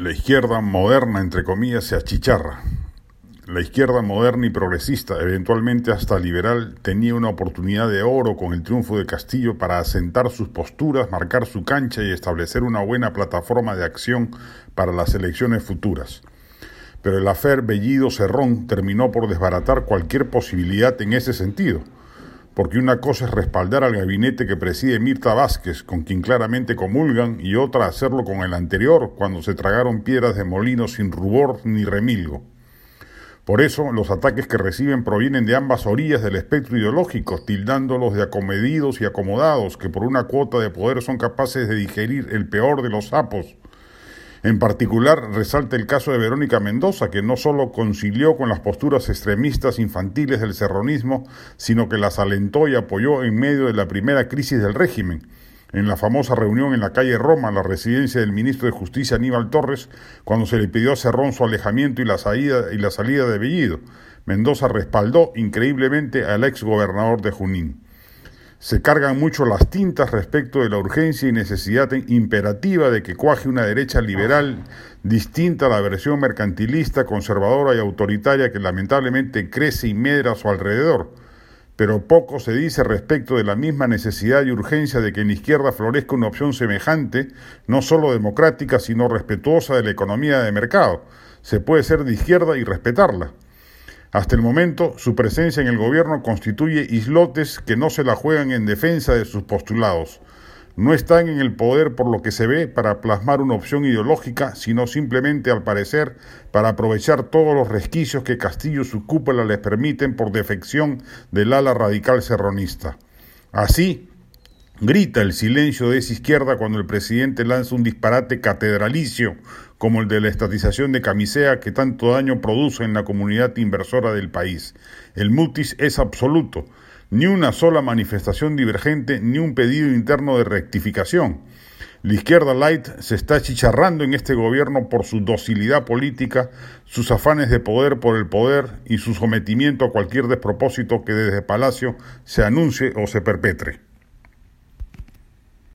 La izquierda moderna, entre comillas, se achicharra. La izquierda moderna y progresista, eventualmente hasta liberal, tenía una oportunidad de oro con el triunfo de Castillo para asentar sus posturas, marcar su cancha y establecer una buena plataforma de acción para las elecciones futuras. Pero el afer Bellido Cerrón terminó por desbaratar cualquier posibilidad en ese sentido porque una cosa es respaldar al gabinete que preside Mirta Vázquez, con quien claramente comulgan, y otra hacerlo con el anterior, cuando se tragaron piedras de molino sin rubor ni remilgo. Por eso, los ataques que reciben provienen de ambas orillas del espectro ideológico, tildándolos de acomedidos y acomodados, que por una cuota de poder son capaces de digerir el peor de los sapos, en particular, resalta el caso de Verónica Mendoza, que no solo concilió con las posturas extremistas infantiles del serronismo, sino que las alentó y apoyó en medio de la primera crisis del régimen. En la famosa reunión en la calle Roma, la residencia del ministro de Justicia Aníbal Torres, cuando se le pidió a Cerrón su alejamiento y la salida, y la salida de Bellido, Mendoza respaldó increíblemente al ex gobernador de Junín se cargan mucho las tintas respecto de la urgencia y necesidad imperativa de que cuaje una derecha liberal distinta a la versión mercantilista, conservadora y autoritaria que lamentablemente crece y medra a su alrededor. Pero poco se dice respecto de la misma necesidad y urgencia de que en izquierda florezca una opción semejante, no solo democrática, sino respetuosa de la economía de mercado. Se puede ser de izquierda y respetarla. Hasta el momento, su presencia en el gobierno constituye islotes que no se la juegan en defensa de sus postulados. No están en el poder por lo que se ve para plasmar una opción ideológica, sino simplemente, al parecer, para aprovechar todos los resquicios que Castillo y su cúpula les permiten por defección del ala radical serronista. Así, Grita el silencio de esa izquierda cuando el presidente lanza un disparate catedralicio como el de la estatización de camisea que tanto daño produce en la comunidad inversora del país. El mutis es absoluto, ni una sola manifestación divergente, ni un pedido interno de rectificación. La izquierda light se está chicharrando en este gobierno por su docilidad política, sus afanes de poder por el poder y su sometimiento a cualquier despropósito que desde Palacio se anuncie o se perpetre.